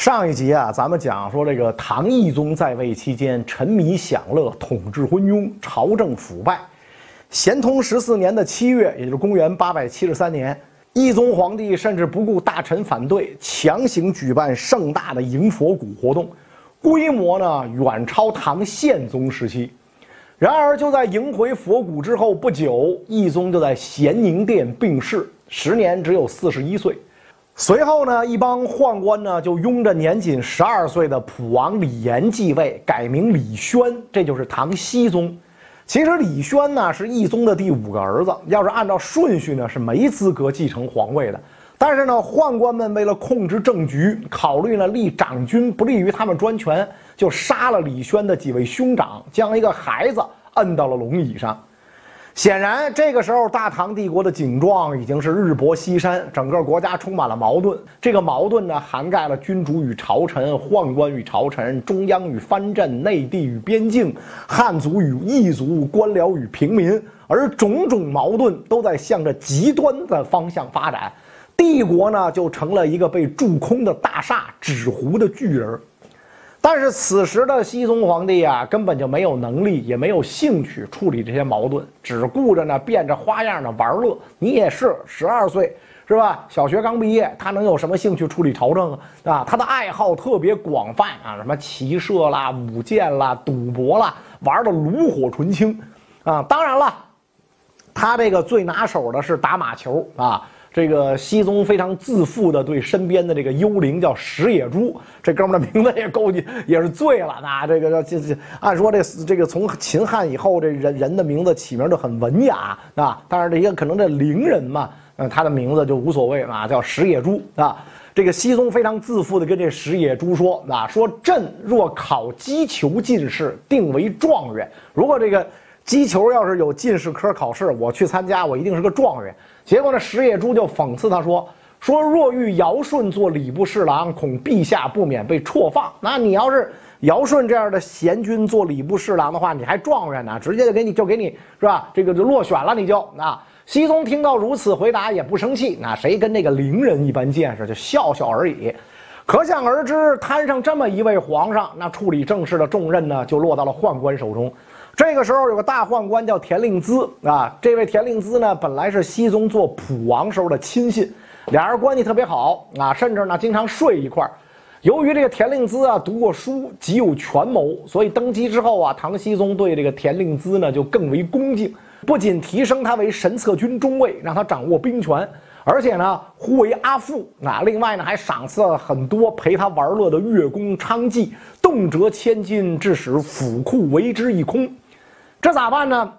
上一集啊，咱们讲说这个唐懿宗在位期间，沉迷享乐，统治昏庸，朝政腐败。咸通十四年的七月，也就是公元八百七十三年，懿宗皇帝甚至不顾大臣反对，强行举办盛大的迎佛骨活动，规模呢远超唐宪宗时期。然而，就在迎回佛骨之后不久，懿宗就在咸宁殿病逝，时年只有四十一岁。随后呢，一帮宦官呢就拥着年仅十二岁的普王李炎继位，改名李轩，这就是唐僖宗。其实李轩呢是懿宗的第五个儿子，要是按照顺序呢是没资格继承皇位的。但是呢，宦官们为了控制政局，考虑呢立长君不利于他们专权，就杀了李轩的几位兄长，将一个孩子摁到了龙椅上。显然，这个时候大唐帝国的景状已经是日薄西山，整个国家充满了矛盾。这个矛盾呢，涵盖了君主与朝臣、宦官与朝臣、中央与藩镇、内地与边境、汉族与异族、官僚与平民，而种种矛盾都在向着极端的方向发展。帝国呢，就成了一个被蛀空的大厦，纸糊的巨人。但是此时的熹宗皇帝啊，根本就没有能力，也没有兴趣处理这些矛盾，只顾着呢变着花样的玩乐。你也是十二岁是吧？小学刚毕业，他能有什么兴趣处理朝政啊？啊，他的爱好特别广泛啊，什么骑射啦、舞剑啦、赌博啦，玩的炉火纯青啊。当然了，他这个最拿手的是打马球啊。这个熹宗非常自负的对身边的这个幽灵叫石野猪，这哥们的名字也够你也是醉了。那这个这这，按说这这个从秦汉以后，这人人的名字起名就很文雅啊。但是这些可能这伶人嘛，嗯，他的名字就无所谓嘛，叫石野猪啊。这个熹宗非常自负的跟这石野猪说啊，说朕若考击球进士，定为状元。如果这个击球要是有进士科考试，我去参加，我一定是个状元。结果呢，石野猪就讽刺他说：“说若遇尧舜做礼部侍郎，恐陛下不免被辍放。那你要是尧舜这样的贤君做礼部侍郎的话，你还状元呢，直接就给你就给你是吧？这个就落选了，你就啊。”熹宗听到如此回答也不生气，那谁跟那个伶人一般见识，就笑笑而已。可想而知，摊上这么一位皇上，那处理政事的重任呢，就落到了宦官手中。这个时候有个大宦官叫田令孜啊，这位田令孜呢，本来是熹宗做普王时候的亲信，俩人关系特别好啊，甚至呢经常睡一块儿。由于这个田令孜啊读过书，极有权谋，所以登基之后啊，唐僖宗对这个田令孜呢就更为恭敬，不仅提升他为神策军中尉，让他掌握兵权，而且呢呼为阿父啊，另外呢还赏赐了很多陪他玩乐的乐工娼妓，动辄千金，致使府库为之一空。这咋办呢？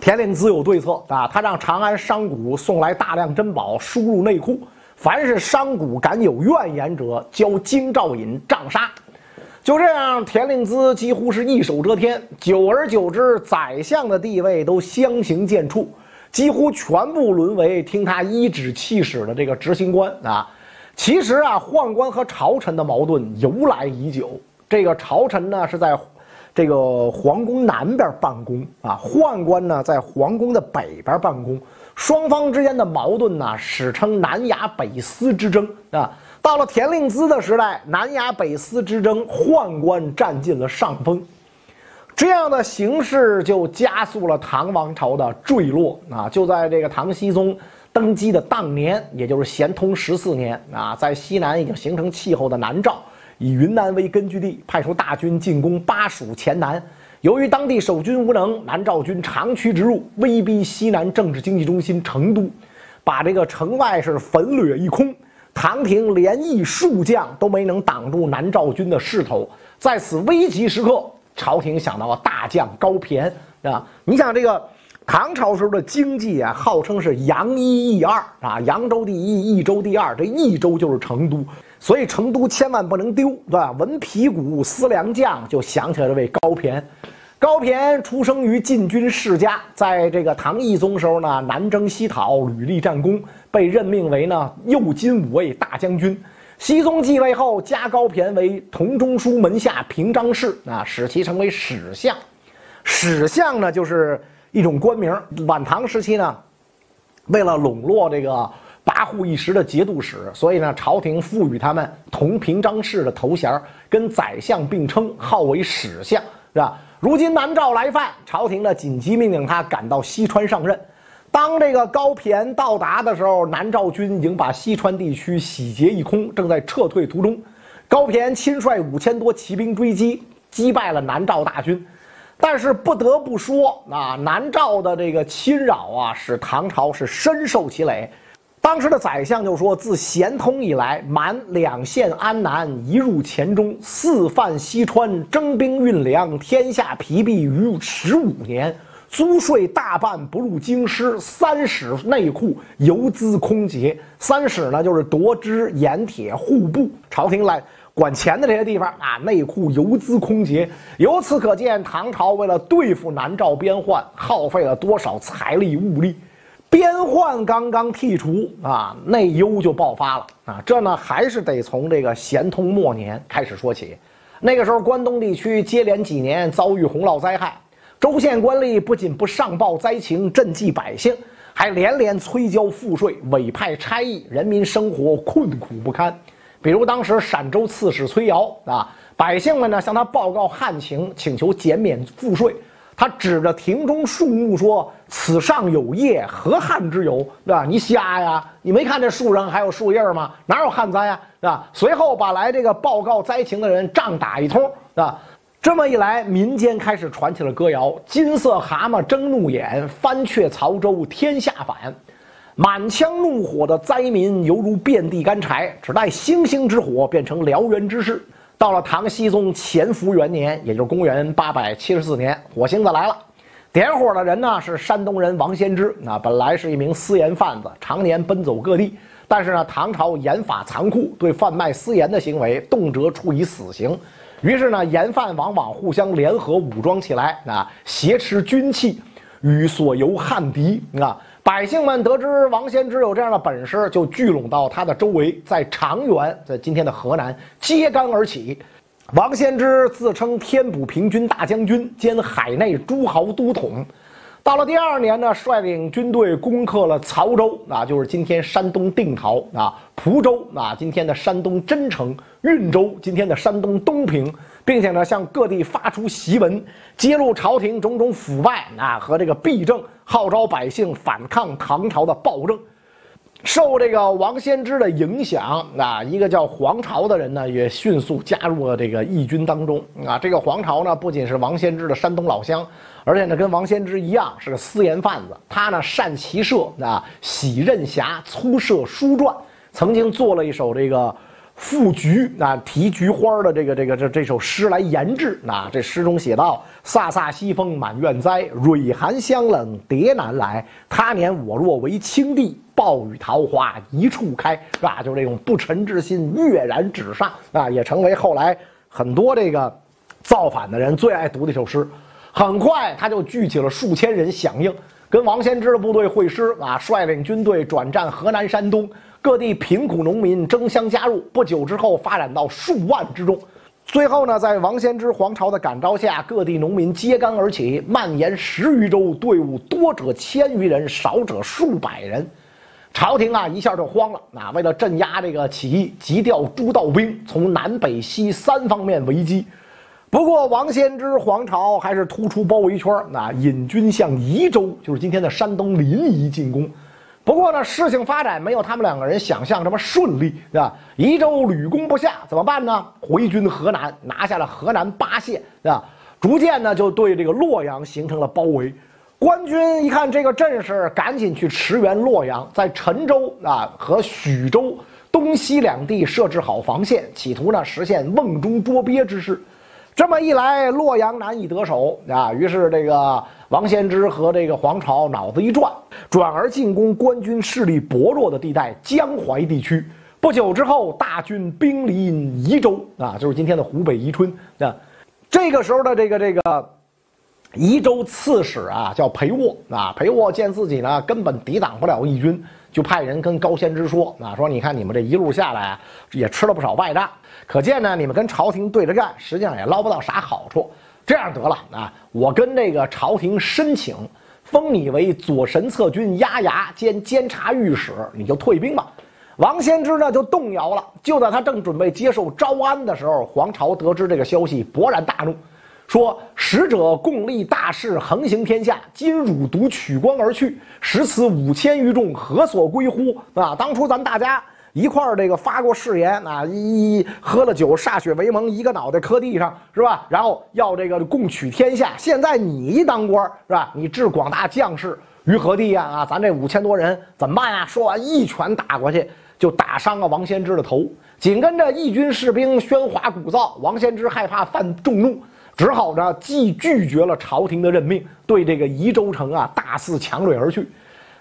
田令孜有对策啊！他让长安商贾送来大量珍宝，输入内库。凡是商贾敢有怨言者，交京兆尹杖杀。就这样，田令孜几乎是一手遮天。久而久之，宰相的地位都相形见绌，几乎全部沦为听他一指气使的这个执行官啊！其实啊，宦官和朝臣的矛盾由来已久。这个朝臣呢，是在。这个皇宫南边办公啊，宦官呢在皇宫的北边办公，双方之间的矛盾呢史称南衙北司之争啊。到了田令孜的时代，南衙北司之争，宦官占尽了上风，这样的形势就加速了唐王朝的坠落啊。就在这个唐僖宗登基的当年，也就是咸通十四年啊，在西南已经形成气候的南诏。以云南为根据地，派出大军进攻巴蜀黔南。由于当地守军无能，南诏军长驱直入，威逼西南政治经济中心成都，把这个城外是焚掠一空。唐廷连役数将都没能挡住南诏军的势头。在此危急时刻，朝廷想到了大将高骈啊！你想这个唐朝时候的经济啊，号称是扬一益二啊，扬州第一，益州第二，这益州就是成都。所以成都千万不能丢，对吧？闻皮鼓思良将，就想起了这位高骈。高骈出生于禁军世家，在这个唐懿宗时候呢，南征西讨，屡立战功，被任命为呢右金吾卫大将军。熹宗继位后，加高骈为同中书门下平章事，啊，使其成为史相。史相呢，就是一种官名。晚唐时期呢，为了笼络这个。大户一时的节度使，所以呢，朝廷赋予他们同平章事的头衔，跟宰相并称，号为史相，是吧？如今南诏来犯，朝廷呢紧急命令他赶到西川上任。当这个高骈到达的时候，南诏军已经把西川地区洗劫一空，正在撤退途中。高骈亲率五千多骑兵追击，击败了南诏大军。但是不得不说，啊，南诏的这个侵扰啊，使唐朝是深受其累。当时的宰相就说：“自咸通以来，满两县安南，一入黔中，四犯西川，征兵运粮，天下疲弊于十五年，租税大半不入京师，三使内库游资空竭。三使呢，就是夺支、盐铁、户部，朝廷来管钱的这些地方啊，内库游资空竭。由此可见，唐朝为了对付南诏边患，耗费了多少财力物力。”边患刚刚剔除啊，内忧就爆发了啊！这呢还是得从这个咸通末年开始说起。那个时候，关东地区接连几年遭遇洪涝灾害，州县官吏不仅不上报灾情赈济百姓，还连连催交赋税、委派差役，人民生活困苦不堪。比如当时陕州刺史崔瑶啊，百姓们呢向他报告旱情，请求减免赋税。他指着庭中树木说：“此上有叶，何旱之有？对吧？你瞎呀？你没看这树上还有树叶吗？哪有旱灾呀？对吧？”随后把来这个报告灾情的人仗打一通，啊，这么一来，民间开始传起了歌谣：“金色蛤蟆睁怒眼，翻却曹州天下反。满腔怒火的灾民犹如遍地干柴，只待星星之火变成燎原之势。”到了唐僖宗乾伏元年，也就是公元八百七十四年，火星子来了。点火的人呢是山东人王先知。那本来是一名私盐贩子，常年奔走各地。但是呢，唐朝严法残酷，对贩卖私盐的行为动辄处以死刑。于是呢，盐贩往往互相联合武装起来，啊，挟持军器，与所游汉敌。啊，百姓们得知王先知有这样的本事，就聚拢到他的周围，在长垣，在今天的河南揭竿而起。王先知自称天补平军大将军兼海内诸侯都统。到了第二年呢，率领军队攻克了曹州，啊，就是今天山东定陶啊；蒲州，啊，今天的山东真城；运州，今天的山东东平。并且呢，向各地发出檄文，揭露朝廷种种腐败啊和这个弊政，号召百姓反抗唐朝的暴政。受这个王先知的影响啊，一个叫黄巢的人呢，也迅速加入了这个义军当中啊。这个黄巢呢，不仅是王先知的山东老乡，而且呢，跟王先知一样是个私盐贩子。他呢，善骑射啊，喜任侠，粗涉书传，曾经做了一首这个。赋菊啊，题菊花的这个这个这这首诗来研制啊。这诗中写道：“飒飒西风满院栽，蕊寒香冷蝶难来。他年我若为青帝，暴雨桃花一处开。”是吧？就这种不臣之心跃然纸上啊，也成为后来很多这个造反的人最爱读的一首诗。很快，他就聚起了数千人响应，跟王先知的部队会师啊，率领军队转战河南、山东。各地贫苦农民争相加入，不久之后发展到数万之众。最后呢，在王先知皇朝的感召下，各地农民揭竿而起，蔓延十余州，队伍多者千余人，少者数百人。朝廷啊，一下就慌了。那为了镇压这个起义，急调诸道兵，从南北西三方面围击。不过，王先知皇朝还是突出包围圈，那引军向宜州，就是今天的山东临沂进攻。不过呢，事情发展没有他们两个人想象这么顺利，对吧？宜州屡攻不下，怎么办呢？回军河南，拿下了河南八县，对吧？逐渐呢，就对这个洛阳形成了包围。官军一看这个阵势，赶紧去驰援洛阳，在陈州啊和许州东西两地设置好防线，企图呢实现瓮中捉鳖之势。这么一来，洛阳难以得手啊。于是，这个王先知和这个黄巢脑子一转，转而进攻官军势力薄弱的地带江淮地区。不久之后，大军兵临宜州啊，就是今天的湖北宜春啊。这个时候的这个这个宜州刺史啊，叫裴沃啊。裴沃见自己呢根本抵挡不了义军。就派人跟高仙芝说啊，说你看你们这一路下来也吃了不少败仗，可见呢你们跟朝廷对着干，实际上也捞不到啥好处。这样得了啊，我跟这个朝廷申请封你为左神策军押牙兼监察御史，你就退兵吧。王先知呢就动摇了。就在他正准备接受招安的时候，黄巢得知这个消息，勃然大怒，说：“使者共立大事，横行天下，今汝独取关而去，使此五千余众何所归乎？啊！当初咱们大家一块儿这个发过誓言啊，一一喝了酒，歃血为盟，一个脑袋磕地上，是吧？然后要这个共取天下。现在你一当官，是吧？你置广大将士于何地呀？啊，咱这五千多人怎么办呀？说完一拳打过去。”就打伤了王先知的头，紧跟着义军士兵喧哗鼓噪，王先知害怕犯众怒，只好呢既拒绝了朝廷的任命，对这个宜州城啊大肆强掠而去。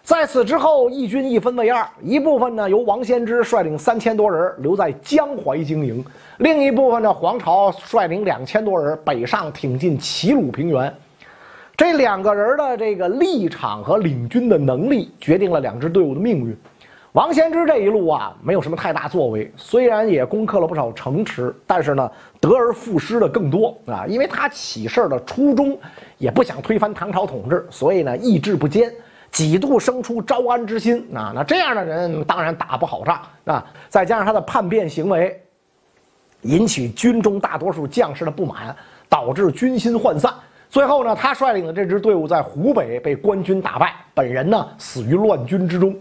在此之后，义军一分为二，一部分呢由王先知率领三千多人留在江淮经营，另一部分呢黄巢率领两千多人北上挺进齐鲁平原。这两个人的这个立场和领军的能力，决定了两支队伍的命运。王仙芝这一路啊，没有什么太大作为，虽然也攻克了不少城池，但是呢，得而复失的更多啊。因为他起事的初衷也不想推翻唐朝统治，所以呢，意志不坚，几度生出招安之心啊。那这样的人当然打不好仗啊。再加上他的叛变行为，引起军中大多数将士的不满，导致军心涣散。最后呢，他率领的这支队伍在湖北被官军打败，本人呢死于乱军之中。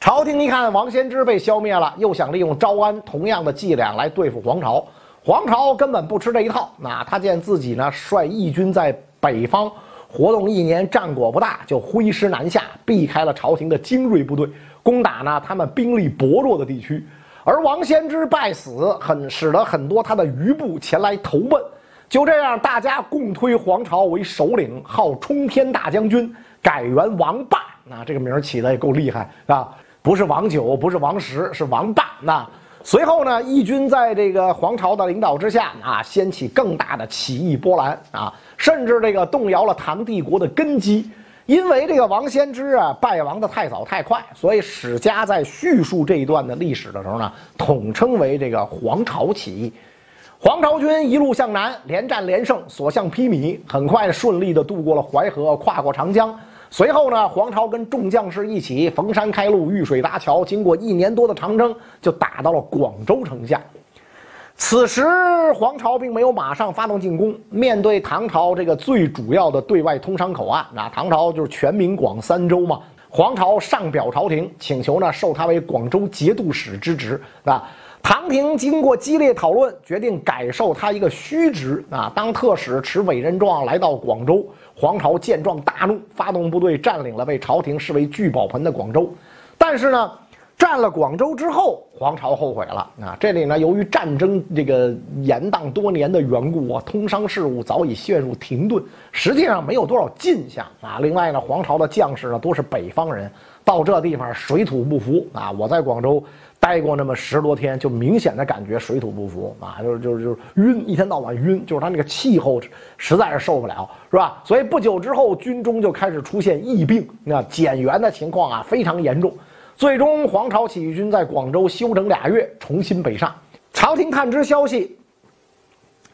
朝廷一看王先知被消灭了，又想利用招安同样的伎俩来对付黄巢。黄巢根本不吃这一套。那他见自己呢率义军在北方活动一年，战果不大，就挥师南下，避开了朝廷的精锐部队，攻打呢他们兵力薄弱的地区。而王先知败死，很使得很多他的余部前来投奔。就这样，大家共推黄巢为首领，号冲天大将军，改元王霸。那这个名儿起的也够厉害啊！不是王九，不是王十，是王霸。那随后呢，义军在这个皇朝的领导之下啊，掀起更大的起义波澜啊，甚至这个动摇了唐帝国的根基。因为这个王先知啊败亡的太早太快，所以史家在叙述这一段的历史的时候呢，统称为这个黄巢起义。黄巢军一路向南，连战连胜，所向披靡，很快顺利地渡过了淮河，跨过长江。随后呢，黄巢跟众将士一起逢山开路，遇水搭桥，经过一年多的长征，就打到了广州城下。此时，黄巢并没有马上发动进攻。面对唐朝这个最主要的对外通商口岸，那唐朝就是全民广三州嘛。黄巢上表朝廷，请求呢授他为广州节度使之职。啊，唐廷经过激烈讨论，决定改授他一个虚职。啊，当特使持委任状来到广州。黄巢见状大怒，发动部队占领了被朝廷视为聚宝盆的广州。但是呢，占了广州之后，黄巢后悔了啊！这里呢，由于战争这个延宕多年的缘故啊，通商事务早已陷入停顿，实际上没有多少进项啊。另外呢，黄巢的将士呢都是北方人，到这地方水土不服啊。我在广州。待过那么十多天，就明显的感觉水土不服啊，就是就是就是晕，一天到晚晕，就是他那个气候实在是受不了，是吧？所以不久之后，军中就开始出现疫病，那减员的情况啊非常严重。最终，黄巢起义军在广州休整俩月，重新北上。朝廷探知消息，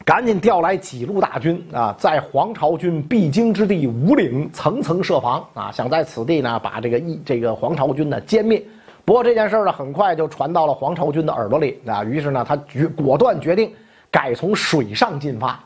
赶紧调来几路大军啊，在黄巢军必经之地五岭层层设防啊，想在此地呢把这个一这个黄巢军呢歼灭。不过这件事呢，很快就传到了黄巢军的耳朵里啊。于是呢，他决果断决定改从水上进发，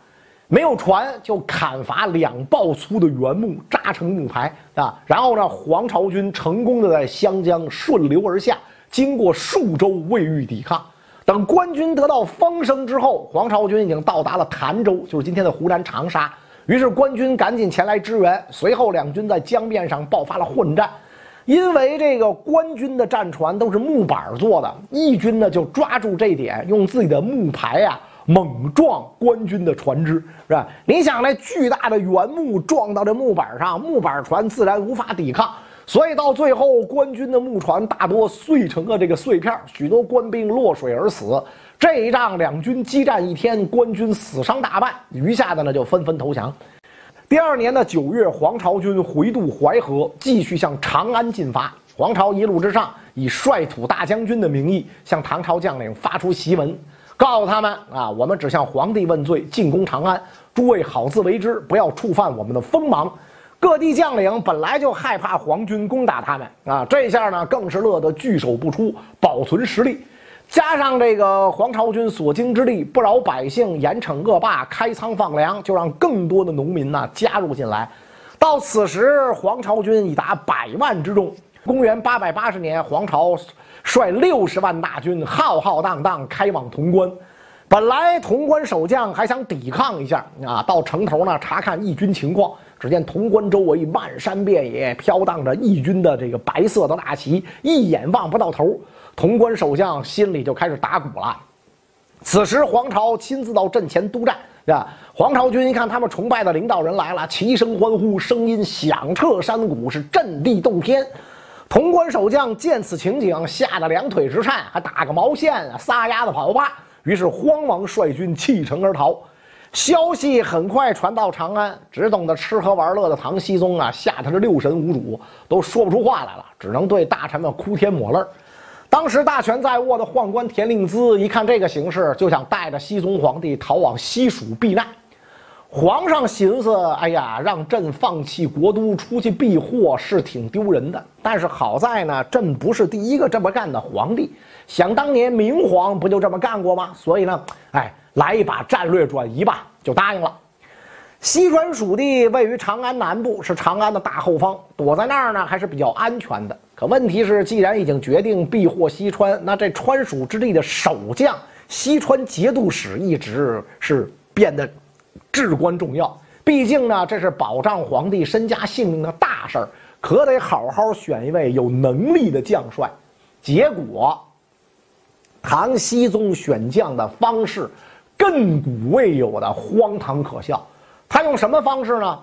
没有船就砍伐两抱粗的原木，扎成木排啊。然后呢，黄巢军成功的在湘江顺流而下，经过数周未遇抵抗。等官军得到风声之后，黄巢军已经到达了潭州，就是今天的湖南长沙。于是官军赶紧前来支援。随后两军在江面上爆发了混战。因为这个官军的战船都是木板做的，义军呢就抓住这点，用自己的木排呀猛撞官军的船只，是吧？你想那巨大的原木撞到这木板上，木板船自然无法抵抗，所以到最后，官军的木船大多碎成了这个碎片，许多官兵落水而死。这一仗两军激战一天，官军死伤大半，余下的呢就纷纷投降。第二年的九月，黄巢军回渡淮河，继续向长安进发。黄巢一路之上，以率土大将军的名义向唐朝将领发出檄文，告诉他们：啊，我们只向皇帝问罪，进攻长安。诸位好自为之，不要触犯我们的锋芒。各地将领本来就害怕皇军攻打他们啊，这下呢更是乐得拒守不出，保存实力。加上这个黄巢军所经之地，不饶百姓，严惩恶霸，开仓放粮，就让更多的农民呢加入进来。到此时，黄巢军已达百万之众。公元八百八十年，黄巢率六十万大军，浩浩荡荡开往潼关。本来潼关守将还想抵抗一下啊，到城头呢查看义军情况。只见潼关周围漫山遍野飘荡着义军的这个白色的大旗，一眼望不到头。潼关守将心里就开始打鼓了。此时黄巢亲自到阵前督战，啊，黄巢军一看他们崇拜的领导人来了，齐声欢呼，声音响彻山谷，是震地动天。潼关守将见此情景，吓得两腿直颤，还打个毛线啊，撒丫子跑吧。于是慌忙率军弃城而逃。消息很快传到长安，只懂得吃喝玩乐的唐僖宗啊，吓得是六神无主，都说不出话来了，只能对大臣们哭天抹泪。当时大权在握的宦官田令孜一看这个形势，就想带着熹宗皇帝逃往西蜀避难。皇上寻思：哎呀，让朕放弃国都出去避祸是挺丢人的，但是好在呢，朕不是第一个这么干的皇帝。想当年明皇不就这么干过吗？所以呢，哎。来一把战略转移吧，就答应了。西川蜀地位于长安南部，是长安的大后方，躲在那儿呢还是比较安全的。可问题是，既然已经决定避祸西川，那这川蜀之地的守将西川节度使一直是变得至关重要。毕竟呢，这是保障皇帝身家性命的大事儿，可得好好选一位有能力的将帅。结果，唐僖宗选将的方式。亘古未有的荒唐可笑，他用什么方式呢？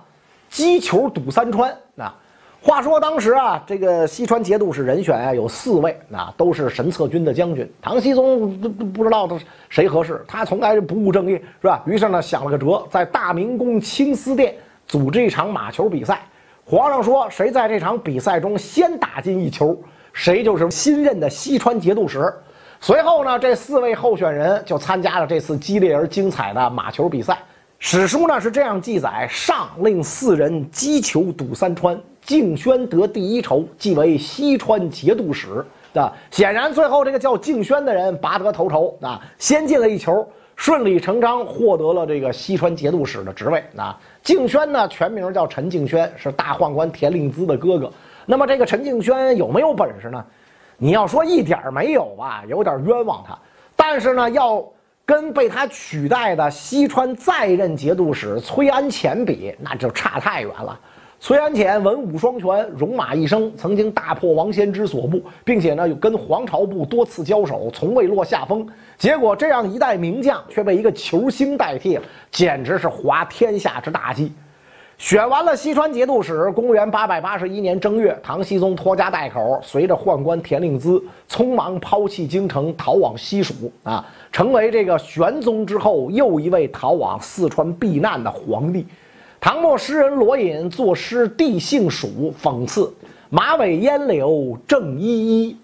击球堵三川。啊话说当时啊，这个西川节度使人选啊有四位，那都是神策军的将军。唐僖宗不不知道他谁合适，他从来不务正业，是吧？于是呢想了个辙，在大明宫青丝殿组织一场马球比赛。皇上说，谁在这场比赛中先打进一球，谁就是新任的西川节度使。随后呢，这四位候选人就参加了这次激烈而精彩的马球比赛。史书呢是这样记载：上令四人击球堵三川，敬轩得第一筹，即为西川节度使。啊，显然最后这个叫敬轩的人拔得头筹啊，先进了一球，顺理成章获得了这个西川节度使的职位。啊，敬轩呢全名叫陈敬轩，是大宦官田令孜的哥哥。那么这个陈敬轩有没有本事呢？你要说一点没有吧，有点冤枉他。但是呢，要跟被他取代的西川在任节度使崔安潜比，那就差太远了。崔安潜文武双全，戎马一生，曾经大破王仙之所部，并且呢，又跟黄巢部多次交手，从未落下风。结果这样一代名将却被一个球星代替了，简直是滑天下之大稽。选完了西川节度使，公元八百八十一年正月，唐僖宗拖家带口，随着宦官田令孜，匆忙抛弃京城，逃往西蜀啊，成为这个玄宗之后又一位逃往四川避难的皇帝。唐末诗人罗隐作诗《地姓蜀》，讽刺：马尾烟柳正依依，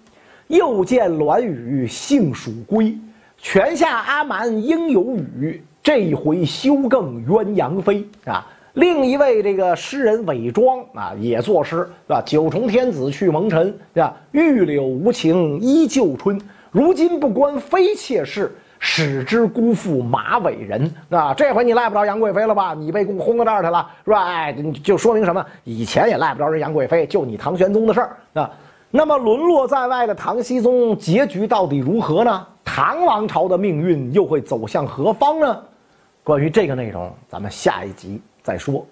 又见栾雨杏蜀归。泉下阿瞒应有雨，这一回休更鸳鸯飞啊。另一位这个诗人韦庄啊，也作诗，是吧？九重天子去蒙尘，对吧？玉柳无情依旧春，如今不关妃妾事，使之辜负马尾人，啊，这回你赖不着杨贵妃了吧？你被轰到这儿去了，是吧？哎，就说明什么？以前也赖不着人杨贵妃，就你唐玄宗的事儿啊。那么沦落在外的唐僖宗结局到底如何呢？唐王朝的命运又会走向何方呢？关于这个内容，咱们下一集。再说。